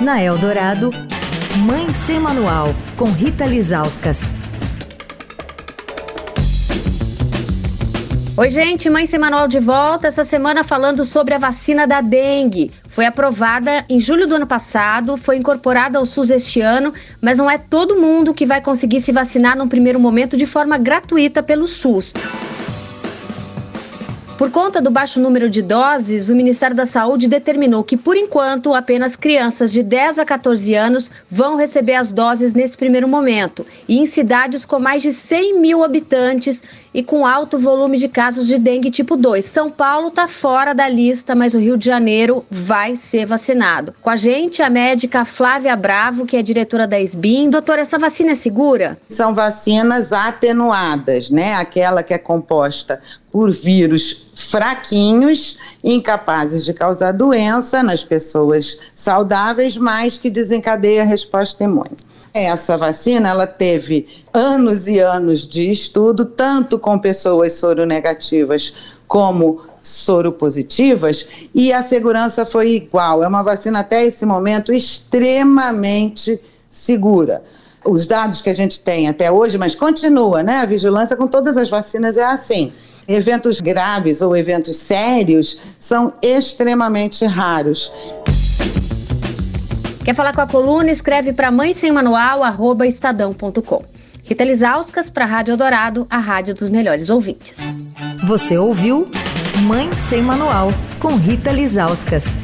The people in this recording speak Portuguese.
Na Eldorado, Mãe Sem Manual, com Rita Lizauskas. Oi, gente, Mãe Sem Manual de volta. Essa semana falando sobre a vacina da dengue. Foi aprovada em julho do ano passado, foi incorporada ao SUS este ano, mas não é todo mundo que vai conseguir se vacinar num primeiro momento de forma gratuita pelo SUS. Por conta do baixo número de doses, o Ministério da Saúde determinou que, por enquanto, apenas crianças de 10 a 14 anos vão receber as doses nesse primeiro momento, e em cidades com mais de 100 mil habitantes e com alto volume de casos de dengue tipo 2. São Paulo está fora da lista, mas o Rio de Janeiro vai ser vacinado. Com a gente, a médica Flávia Bravo, que é diretora da SBIM. Doutora, essa vacina é segura? São vacinas atenuadas, né? Aquela que é composta por vírus fraquinhos, incapazes de causar doença nas pessoas saudáveis, mas que desencadeia a resposta imune. Essa vacina, ela teve anos e anos de estudo, tanto com pessoas soronegativas como soropositivas, e a segurança foi igual. É uma vacina até esse momento extremamente segura os dados que a gente tem até hoje, mas continua, né? A vigilância com todas as vacinas é assim. Eventos graves ou eventos sérios são extremamente raros. Quer falar com a coluna? Escreve para mãe sem manual, arroba estadão.com. Rita Lisauskas para a Rádio Dourado, a rádio dos melhores ouvintes. Você ouviu Mãe Sem Manual, com Rita Lisauskas.